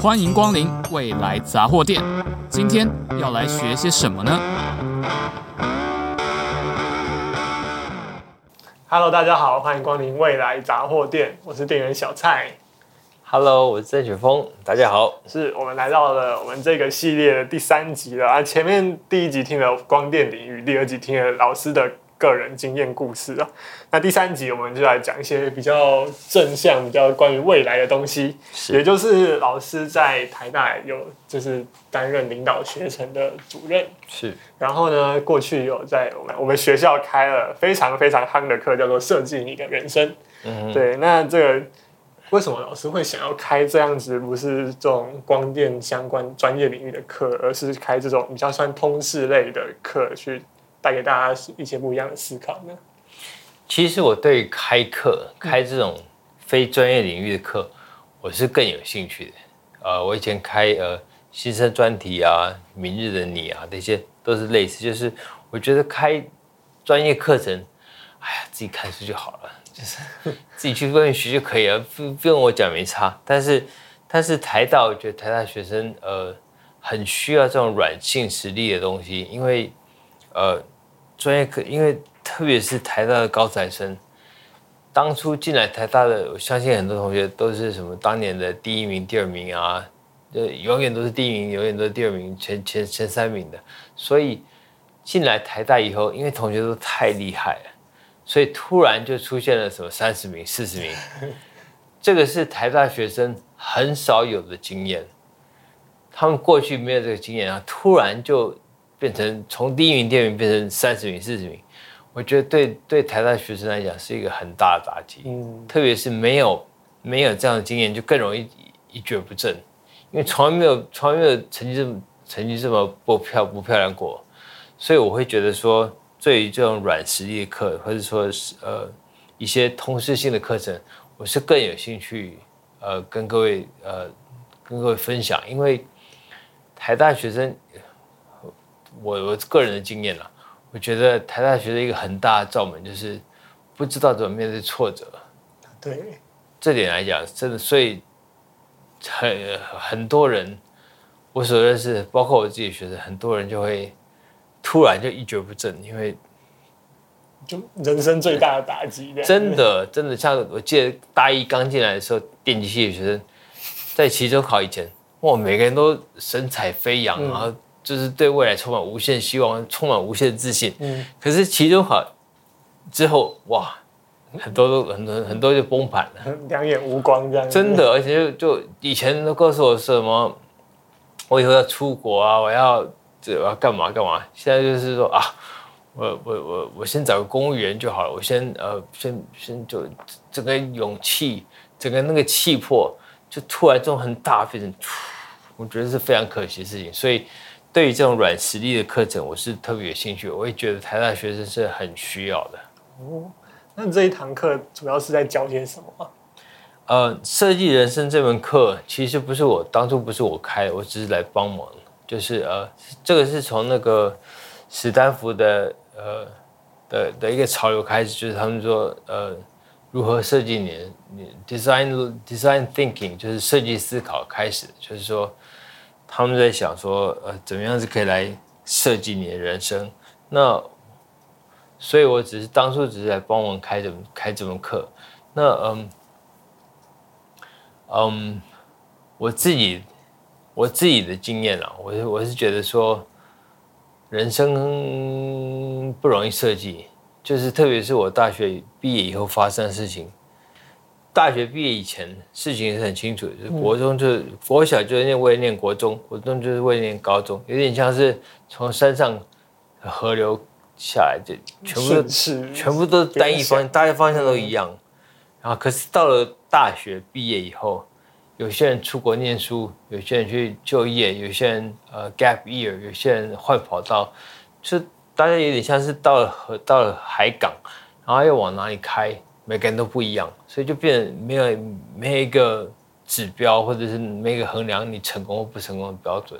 欢迎光临未来杂货店。今天要来学些什么呢？Hello，大家好，欢迎光临未来杂货店，我是店员小蔡。Hello，我是郑雪峰，大家好。是我们来到了我们这个系列的第三集了啊！前面第一集听了光电领域，第二集听了老师的个人经验故事啊。那第三集我们就来讲一些比较正向、比较关于未来的东西，是也就是老师在台大有就是担任领导学程的主任，是。然后呢，过去有在我们我们学校开了非常非常夯的课，叫做设计你的人生。嗯，对。那这个。为什么老师会想要开这样子，不是这种光电相关专业领域的课，而是开这种比较算通识类的课，去带给大家一些不一样的思考呢？其实我对开课开这种非专业领域的课，我是更有兴趣的。呃，我以前开呃新生专题啊、明日的你啊，这些都是类似，就是我觉得开专业课程，哎呀，自己看书就好了。就是 自己去外面学就可以了，不不用我讲没差。但是，但是台大，我觉得台大学生呃很需要这种软性实力的东西，因为呃专业课，因为特别是台大的高材生，当初进来台大的，我相信很多同学都是什么当年的第一名、第二名啊，就永远都是第一名，永远都是第二名，前前前三名的。所以进来台大以后，因为同学都太厉害了。所以突然就出现了什么三十名、四十名，这个是台大学生很少有的经验。他们过去没有这个经验啊，突然就变成从第一名、第二名变成三十名、四十名，我觉得对对台大学生来讲是一个很大的打击。嗯，特别是没有没有这样的经验，就更容易一蹶不振，因为从来没有从来没有成绩这么成绩这么不漂不漂亮过，所以我会觉得说。对于这种软实力的课，或者说是呃一些通识性的课程，我是更有兴趣呃跟各位呃跟各位分享，因为台大学生，我我个人的经验啦，我觉得台大学的一个很大的罩门就是不知道怎么面对挫折。对，这点来讲，真的，所以很很多人，我所认识，包括我自己学生，很多人就会。突然就一蹶不振，因为就人生最大的打击。真的，真的，像我记得大一刚进来的时候，电机系的学生在期中考以前，哇，每个人都神采飞扬，然后就是对未来充满无限希望，充满无限自信。嗯。可是期中考之后，哇，很多都很多很多就崩盘了，两眼无光这样。真的，而且就就以前都告诉我什么，我以后要出国啊，我要。这我要干嘛干嘛？现在就是说啊，我我我我先找个公务员就好了。我先呃先先就整个勇气，整个那个气魄，就突然这种很大变成，我觉得是非常可惜的事情。所以对于这种软实力的课程，我是特别有兴趣。我也觉得台大学生是很需要的。哦，那你这一堂课主要是在教些什么？呃，设计人生这门课其实不是我当初不是我开的，我只是来帮忙。就是呃，这个是从那个史丹福的呃的的一个潮流开始，就是他们说呃，如何设计你你 design design thinking，就是设计思考开始，就是说他们在想说呃，怎么样子可以来设计你的人生。那所以我只是当初只是来帮忙开这开这门课。那嗯嗯，我自己。我自己的经验啊，我是我是觉得说，人生不容易设计，就是特别是我大学毕业以后发生的事情。大学毕业以前，事情是很清楚，就是国中就是国小就是为了念国中，国中就是为了念高中，有点像是从山上河流下来，就全部都全部都单一方向，大家方向都一样。然后可是到了大学毕业以后。有些人出国念书，有些人去就业，有些人呃 gap year，有些人换跑道，就大家有点像是到了河到了海港，然后要往哪里开，每个人都不一样，所以就变没有没有一个指标，或者是没有一个衡量你成功或不成功的标准，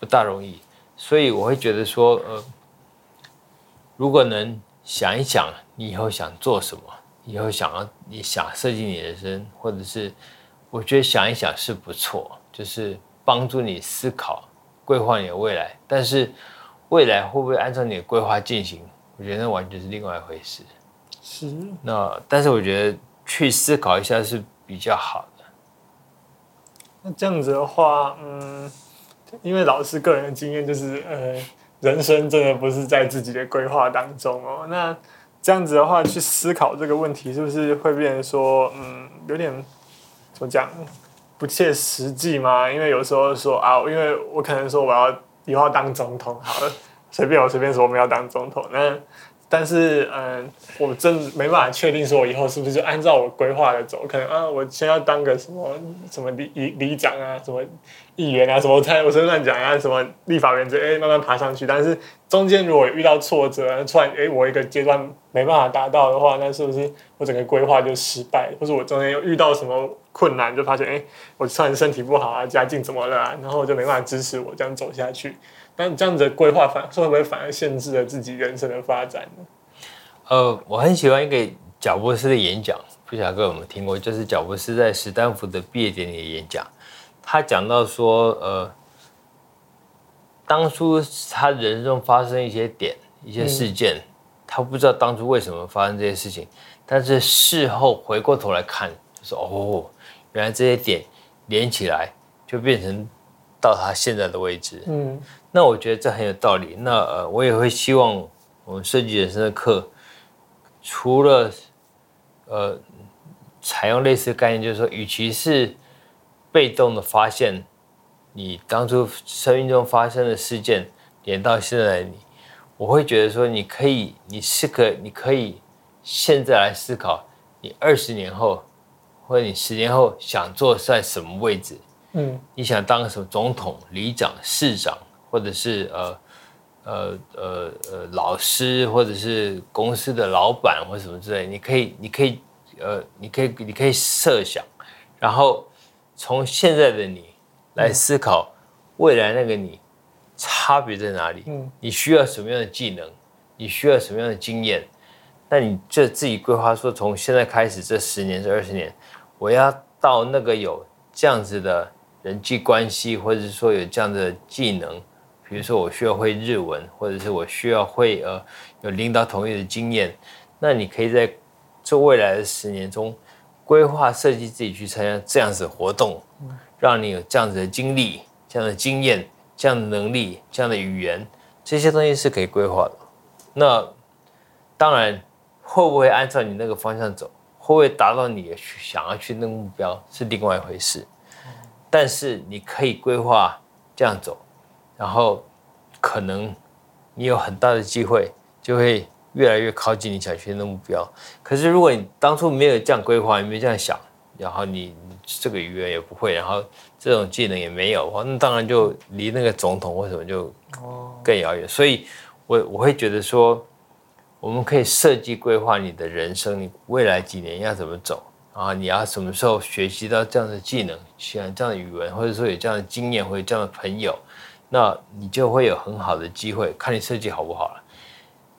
不大容易。所以我会觉得说，呃，如果能想一想你以后想做什么，以后想要你想设计你的人生，或者是。我觉得想一想是不错，就是帮助你思考、规划你的未来。但是未来会不会按照你的规划进行？我觉得那完全是另外一回事。是。那但是我觉得去思考一下是比较好的。那这样子的话，嗯，因为老师个人的经验就是，呃，人生真的不是在自己的规划当中哦。那这样子的话，去思考这个问题，是不是会变成说，嗯，有点怎么讲，不切实际嘛？因为有时候说啊，因为我可能说我要以后要当总统，好了。随便我随便说，我们要当总统。那但是，嗯，我真没办法确定说，我以后是不是就按照我规划的走？可能啊，我先要当个什么什么里里长啊，什么议员啊，什么我猜我随便乱讲啊，什么立法员这哎慢慢爬上去。但是中间如果遇到挫折，突然哎我一个阶段没办法达到的话，那是不是我整个规划就失败？或者我中间又遇到什么困难，就发现哎我突然身体不好啊，家境怎么了？然后我就没办法支持我这样走下去。那这样子的规划反会不会反而限制了自己人生的发展呢？呃，我很喜欢一个贾伯斯的演讲，不晓得各位有没有听过？就是贾伯斯在史丹福的毕业典礼演讲，他讲到说，呃，当初他人生中发生一些点、一些事件，他不知道当初为什么发生这些事情，但是事后回过头来看，就说哦，原来这些点连起来就变成到他现在的位置。嗯。那我觉得这很有道理。那呃，我也会希望我们设计人生的课，除了呃采用类似的概念，就是说，与其是被动的发现你当初生命中发生的事件，连到现在的你，我会觉得说，你可以，你是个，你可以现在来思考，你二十年后或者你十年后想坐在什么位置？嗯，你想当什么总统、里长、市长？或者是呃呃呃呃老师，或者是公司的老板，或什么之类，你可以，你可以，呃，你可以，你可以设想，然后从现在的你来思考未来那个你差别在哪里？嗯，你需要什么样的技能？你需要什么样的经验？那你就自己规划说，从现在开始这十年、这二十年，我要到那个有这样子的人际关系，或者是说有这样的技能。比如说，我需要会日文，或者是我需要会呃有领导统一的经验，那你可以在这未来的十年中规划设计自己去参加这样子的活动，让你有这样子的经历、这样的经验、这样的能力、这样的语言，这些东西是可以规划的。那当然，会不会按照你那个方向走，会不会达到你想要去那个目标是另外一回事。但是你可以规划这样走。然后，可能你有很大的机会，就会越来越靠近你想去的目标。可是，如果你当初没有这样规划，也没这样想，然后你这个语言也不会，然后这种技能也没有，那当然就离那个总统为什么就更遥远。所以我我会觉得说，我们可以设计规划你的人生，你未来几年要怎么走，然后你要什么时候学习到这样的技能，像这样的语文，或者说有这样的经验，或者这样的朋友。那你就会有很好的机会，看你设计好不好了。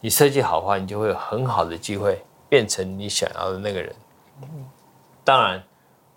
你设计好的话，你就会有很好的机会变成你想要的那个人。当然，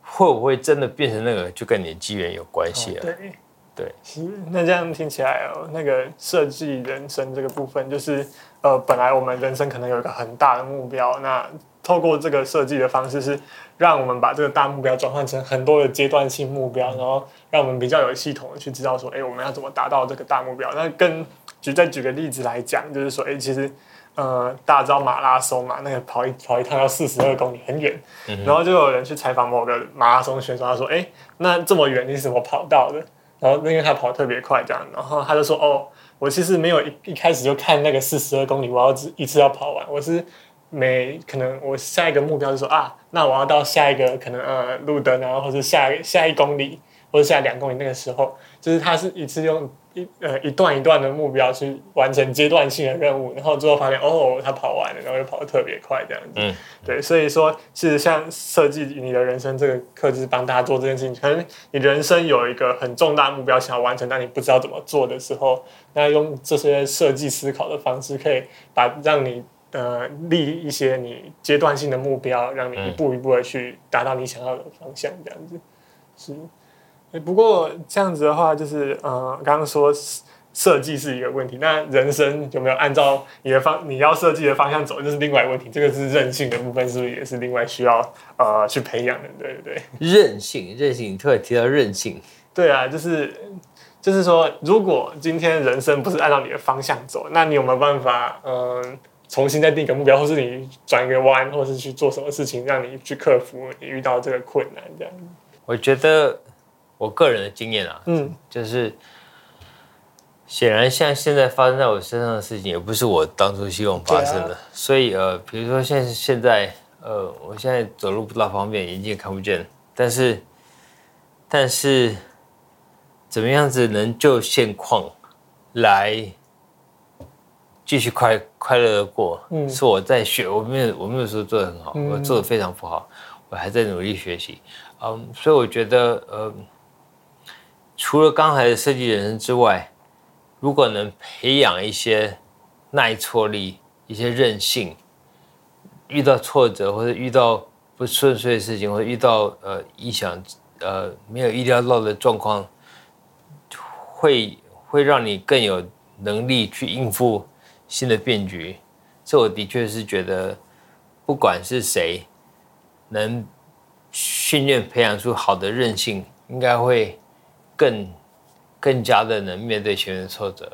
会不会真的变成那个，就跟你的机缘有关系了。对，对。那这样听起来哦，那个设计人生这个部分，就是呃，本来我们人生可能有一个很大的目标，那透过这个设计的方式是。让我们把这个大目标转换成很多的阶段性目标，然后让我们比较有系统的去知道说，哎，我们要怎么达到这个大目标？那跟举再举个例子来讲，就是说，哎，其实，呃，大家知道马拉松嘛，那个跑一跑一趟要四十二公里，很远。然后就有人去采访某个马拉松选手，他说，哎，那这么远你是怎么跑到的？然后因为他跑特别快，这样，然后他就说，哦，我其实没有一一开始就看那个四十二公里，我要一次要跑完，我是。每可能我下一个目标就说啊，那我要到下一个可能呃路灯然后，或者下下一公里或者下两公里那个时候，就是他是一次用一呃一段一段的目标去完成阶段性的任务，然后最后发现哦他跑完了，然后又跑得特别快这样子。嗯，对，所以说其实像设计你的人生这个课，就是帮大家做这件事情。可能你人生有一个很重大目标想要完成，但你不知道怎么做的时候，那用这些设计思考的方式，可以把让你。呃，立一些你阶段性的目标，让你一步一步的去达到你想要的方向，这样子。是，哎，不过这样子的话，就是呃，刚刚说设计是一个问题，那人生有没有按照你的方你要设计的方向走，这是另外一个问题。这个是韧性的部分，是不是也是另外需要呃去培养的？对不对？韧性，韧性，你特别提到韧性。对啊，就是就是说，如果今天人生不是按照你的方向走，那你有没有办法嗯？呃重新再定一个目标，或是你转一个弯，或是去做什么事情，让你去克服你遇到这个困难，这样。我觉得我个人的经验啊，嗯，就是显然像现在发生在我身上的事情，也不是我当初希望发生的。啊、所以呃，比如说现现在呃，我现在走路不大方便，眼睛也看不见，但是但是怎么样子能就现况来？继续快快乐的过，嗯，是我在学，我没有我没有说做的很好，嗯、我做的非常不好，我还在努力学习，嗯，所以我觉得，呃，除了刚才的设计人生之外，如果能培养一些耐挫力、一些韧性，遇到挫折或者遇到不顺遂的事情，或者遇到呃意想呃没有意料到的状况，会会让你更有能力去应付。新的变局，这我的确是觉得，不管是谁能训练培养出好的韧性，应该会更更加的能面对前面的挫折。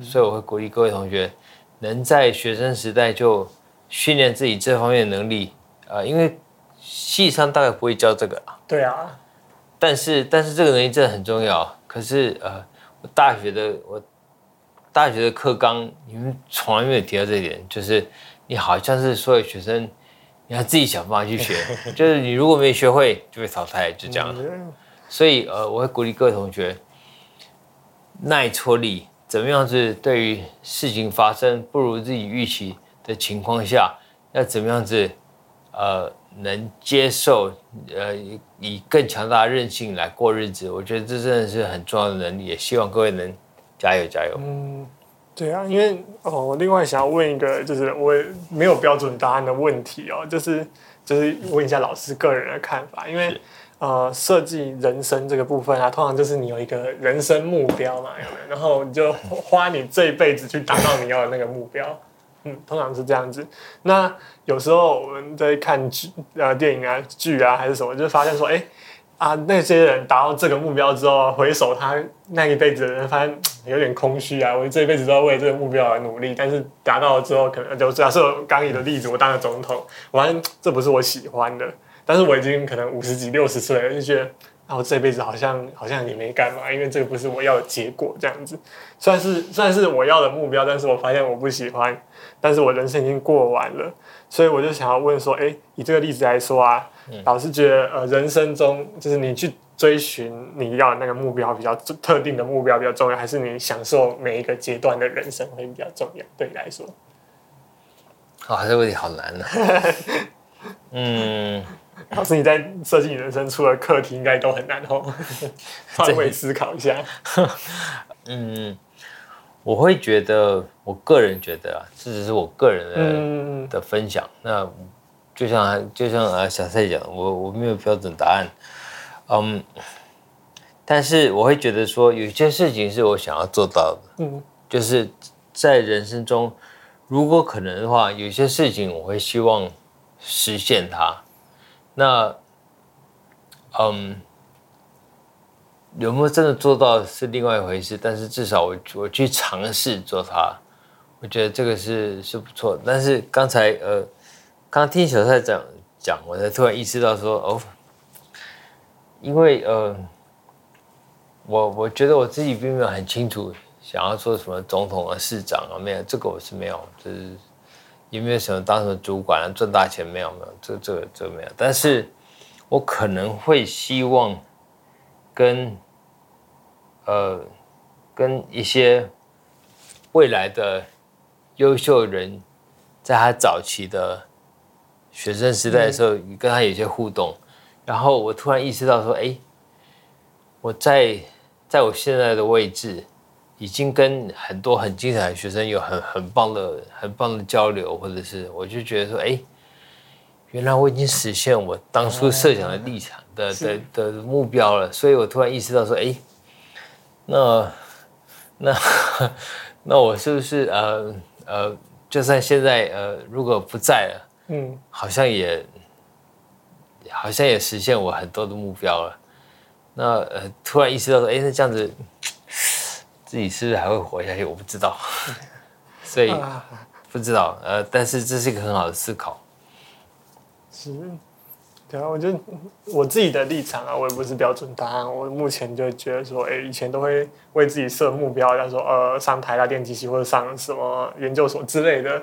所以我会鼓励各位同学，能在学生时代就训练自己这方面的能力。呃，因为系上大概不会教这个。对啊。但是但是这个能力真的很重要。可是呃，我大学的我。大学的课纲，你们从来没有提到这一点，就是你好像是所有学生，你要自己想办法去学，就是你如果没学会，就被淘汰，就这样。所以呃，我会鼓励各位同学，耐挫力，怎么样子对于事情发生不如自己预期的情况下，要怎么样子呃能接受呃以更强大的韧性来过日子，我觉得这真的是很重要的能力，也希望各位能。加油加油！嗯，对啊，因为哦，我另外想要问一个，就是我没有标准答案的问题哦，就是就是问一下老师个人的看法，因为呃，设计人生这个部分啊，通常就是你有一个人生目标嘛，然后你就花你这一辈子去达到你要的那个目标，嗯，通常是这样子。那有时候我们在看剧呃电影啊剧啊还是什么，就发现说，哎。啊，那些人达到这个目标之后，回首他那一辈子的人，发现有点空虚啊。我这一辈子都要为这个目标而努力，但是达到了之后，可能就假设刚以的例子，我当了总统，我发现这不是我喜欢的。但是我已经可能五十几、六十岁了，就觉得啊，我这辈子好像好像也没干嘛，因为这个不是我要的结果。这样子，算是算是我要的目标，但是我发现我不喜欢，但是我人生已经过完了，所以我就想要问说，哎，以这个例子来说啊。老师觉得，呃，人生中就是你去追寻你要的那个目标比较特定的目标比较重要，还是你享受每一个阶段的人生会比较重要？对你来说，啊、哦，这个问题好难呢、啊。嗯，老师你在设计你人生出的课题应该都很难哦，换位思考一下。嗯，我会觉得，我个人觉得啊，这只是我个人的、嗯、的分享。那。就像就像啊小蔡讲，我我没有标准答案，嗯，但是我会觉得说有些事情是我想要做到的，嗯，就是在人生中，如果可能的话，有些事情我会希望实现它，那，嗯，有没有真的做到是另外一回事，但是至少我我去尝试做它，我觉得这个是是不错，但是刚才呃。刚听小蔡讲讲，我才突然意识到说哦，因为呃，我我觉得我自己并没有很清楚想要做什么总统啊、市长啊，没有这个我是没有，就是有没有什么当什么主管啊、赚大钱没有没有，这这这没有，但是我可能会希望跟呃跟一些未来的优秀人，在他早期的。学生时代的时候，你跟他有些互动，然后我突然意识到说，哎，我在在我现在的位置，已经跟很多很精彩的学生有很很棒的很棒的交流，或者是我就觉得说，哎，原来我已经实现我当初设想的立场的的的目标了，所以我突然意识到说，哎，那那 那我是不是呃呃，就算现在呃如果不在了，嗯，好像也好像也实现我很多的目标了。那呃，突然意识到说，哎，那这样子自己是不是还会活下去？我不知道，所以不知道。呃，但是这是一个很好的思考。是，对啊，我觉得我自己的立场啊，我也不是标准答案。我目前就觉得说，哎，以前都会为自己设目标，像说呃，上台大电机系或者上什么研究所之类的。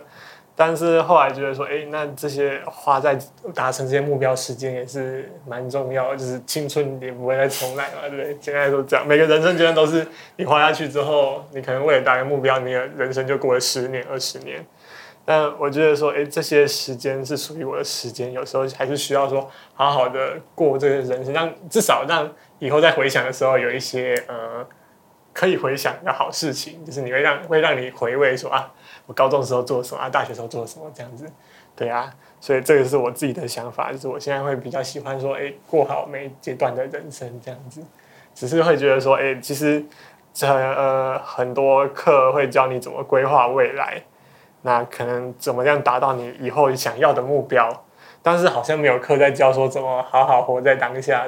但是后来觉得说，哎，那这些花在达成这些目标时间也是蛮重要，就是青春也不会再重来嘛，对不对？现在都这样，每个人生阶段都是你花下去之后，你可能为了达成目标，你的人生就过了十年、二十年。但我觉得说，哎，这些时间是属于我的时间，有时候还是需要说好好的过这个人生，让至少让以后在回想的时候有一些呃可以回想的好事情，就是你会让会让你回味说啊。我高中的时候做什么啊？大学时候做什么？这样子，对啊，所以这个是我自己的想法，就是我现在会比较喜欢说，哎，过好每一阶段的人生这样子。只是会觉得说，哎，其实这呃很多课会教你怎么规划未来，那可能怎么样达到你以后想要的目标，但是好像没有课在教说怎么好好活在当下。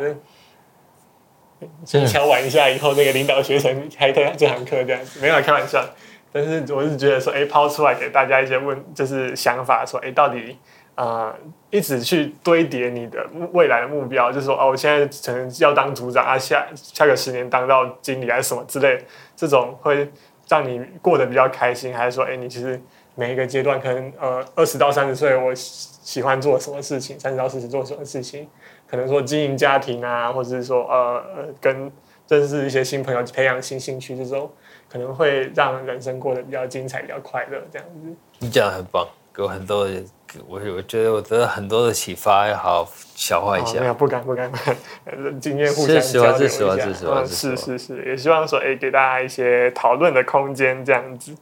就敲完一下以后，那个领导学生开这这堂课这样子，没有开玩笑。但是我是觉得说，哎，抛出来给大家一些问，就是想法，说，哎，到底，呃，一直去堆叠你的未来的目标，就是说，哦，我现在可能要当组长啊，下下个十年当到经理还是什么之类，这种会让你过得比较开心，还是说，哎，你其实每一个阶段，可能呃，二十到三十岁，我喜欢做什么事情，三十到四十做什么事情，可能说经营家庭啊，或者是说，呃，跟认识一些新朋友，培养新兴趣这种。可能会让人生过得比较精彩，比较快乐，这样子。你讲的很棒，给我很多的，我我觉得我得到很多的启发，要好好消化一下。没有，不敢不敢，经验互相交流一下。嗯，是是是，也希望说，哎，给大家一些讨论的空间，这样子。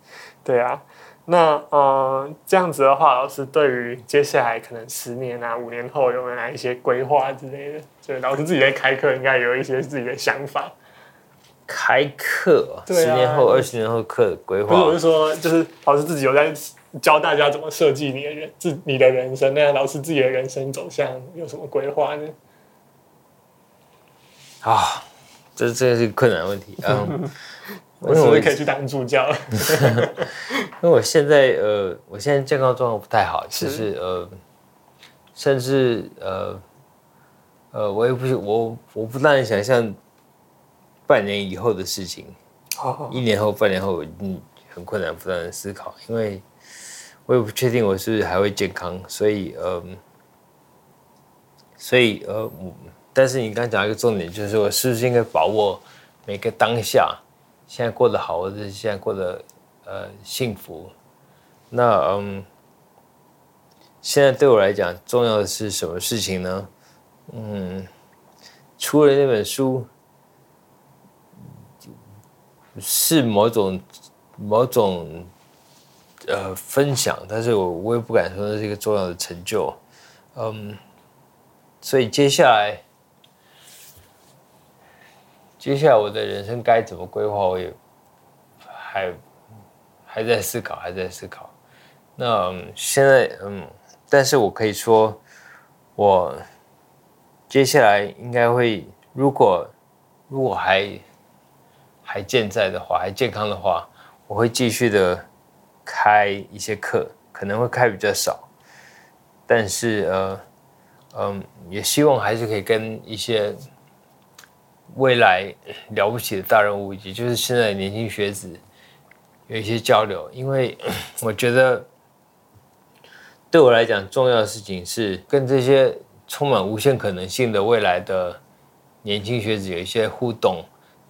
对啊，那嗯，这样子的话，老师对于接下来可能十年啊、五年后有没有哪一些规划之类的？就老师自己在开课，应该有一些自己的想法。开课，啊、十年后、二十年后课的规划。不是，我是说，就是老师自己有在教大家怎么设计你的人，自你的人生。那老师自己的人生走向有什么规划呢？啊，这这是困难问题。嗯，我是不是可以去当助教？因为我现在呃，我现在健康状况不太好，其实呃，甚至呃呃，我也不是我我不难想象。半年以后的事情，一年后、半年后，嗯，很困难，不断的思考，因为我也不确定我是不是还会健康，所以，呃，所以，呃，但是你刚刚讲一个重点，就是我是不是应该把握每个当下，现在过得好，或者是现在过得呃幸福？那，嗯，现在对我来讲，重要的是什么事情呢？嗯，除了那本书。是某种某种呃分享，但是我我也不敢说这是一个重要的成就，嗯，所以接下来接下来我的人生该怎么规划，我也还还在思考，还在思考。那现在嗯，但是我可以说，我接下来应该会，如果如果还。还健在的话，还健康的话，我会继续的开一些课，可能会开比较少，但是呃，嗯，也希望还是可以跟一些未来了不起的大人物，也就是现在的年轻学子有一些交流，因为 我觉得对我来讲，重要的事情是跟这些充满无限可能性的未来的年轻学子有一些互动。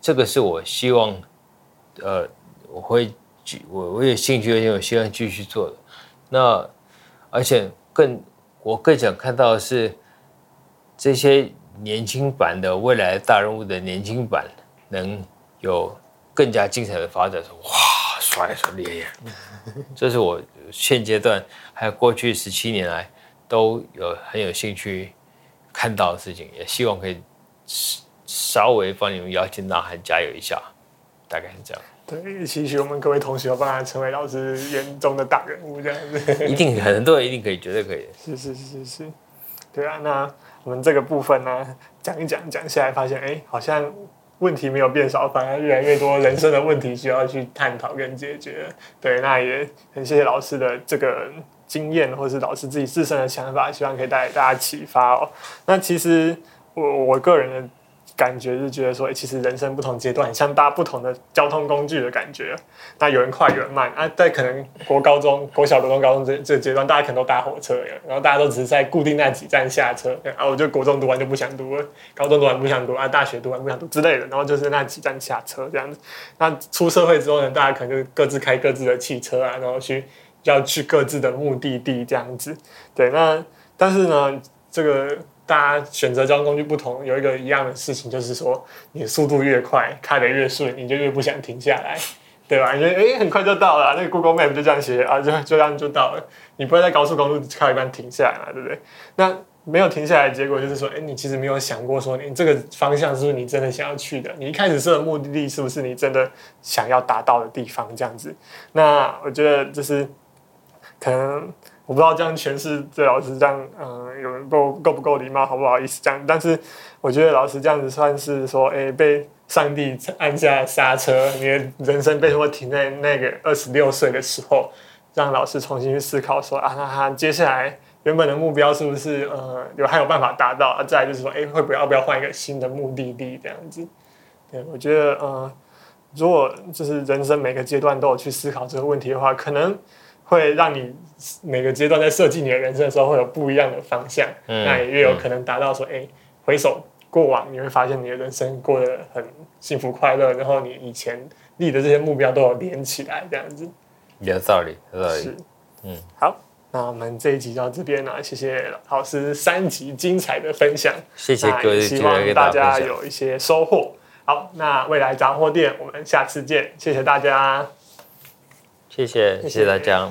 这个是我希望，呃，我会继我我有兴趣，而且我希望继续做的。那而且更我更想看到的是这些年轻版的未来大人物的年轻版能有更加精彩的发展。说哇，刷一刷脸，这是我现阶段还有过去十七年来都有很有兴趣看到的事情，也希望可以稍微帮你们邀请呐喊加油一下，大概是这样。对，期许我们各位同学有办法成为老师眼中的大人物，这样子。一定很多人一定可以，绝对可以。是是是是，对啊。那我们这个部分呢，讲一讲讲下来，发现哎，好像问题没有变少，反而越来越多人生的问题需要去探讨跟解决。对，那也很谢谢老师的这个经验，或是老师自己自身的想法，希望可以带给大家启发哦。那其实我我个人的。感觉是觉得说，哎其实人生不同阶段，像搭不同的交通工具的感觉。那有人快，有人慢啊。在可能国高中、国小、国中、高中这这阶段，大家可能都搭火车，然后大家都只是在固定那几站下车。啊，我就国中读完就不想读了，高中读完不想读啊，大学读完不想读之类的。然后就是那几站下车这样子。那出社会之后呢，大家可能就各自开各自的汽车啊，然后去要去各自的目的地这样子。对，那但是呢，这个。大家选择交通工具不同，有一个一样的事情，就是说，你速度越快，开得越顺，你就越不想停下来，对吧？你觉得哎，很快就到了，那个 Google Map 就这样写啊，就就这样就到了。你不会在高速公路开一半停下来嘛，对不对？那没有停下来，结果就是说，哎，你其实没有想过说，你这个方向是不是你真的想要去的？你一开始设的目的地是不是你真的想要达到的地方？这样子，那我觉得就是可能。我不知道这样诠释对老师这样，嗯、有人够够不够礼貌，好不好意思这样？但是我觉得老师这样子算是说，哎、被上帝按下刹车，你的人生被迫停在那个二十六岁的时候，让老师重新去思考说，啊，那他接下来原本的目标是不是呃有还有办法达到？啊，再来就是说，哎、会不会要不要换一个新的目的地这样子？对，我觉得，呃，如果就是人生每个阶段都有去思考这个问题的话，可能。会让你每个阶段在设计你的人生的时候会有不一样的方向，嗯、那也越有可能达到说，哎、回首过往，你会发现你的人生过得很幸福快乐，然后你以前立的这些目标都有连起来，这样子。有道理，有道理。是，嗯，好，那我们这一集到这边了，谢谢老师三集精彩的分享，谢谢各位，希望大家有一些收获。好，那未来杂货店，我们下次见，谢谢大家。谢谢，谢谢大家。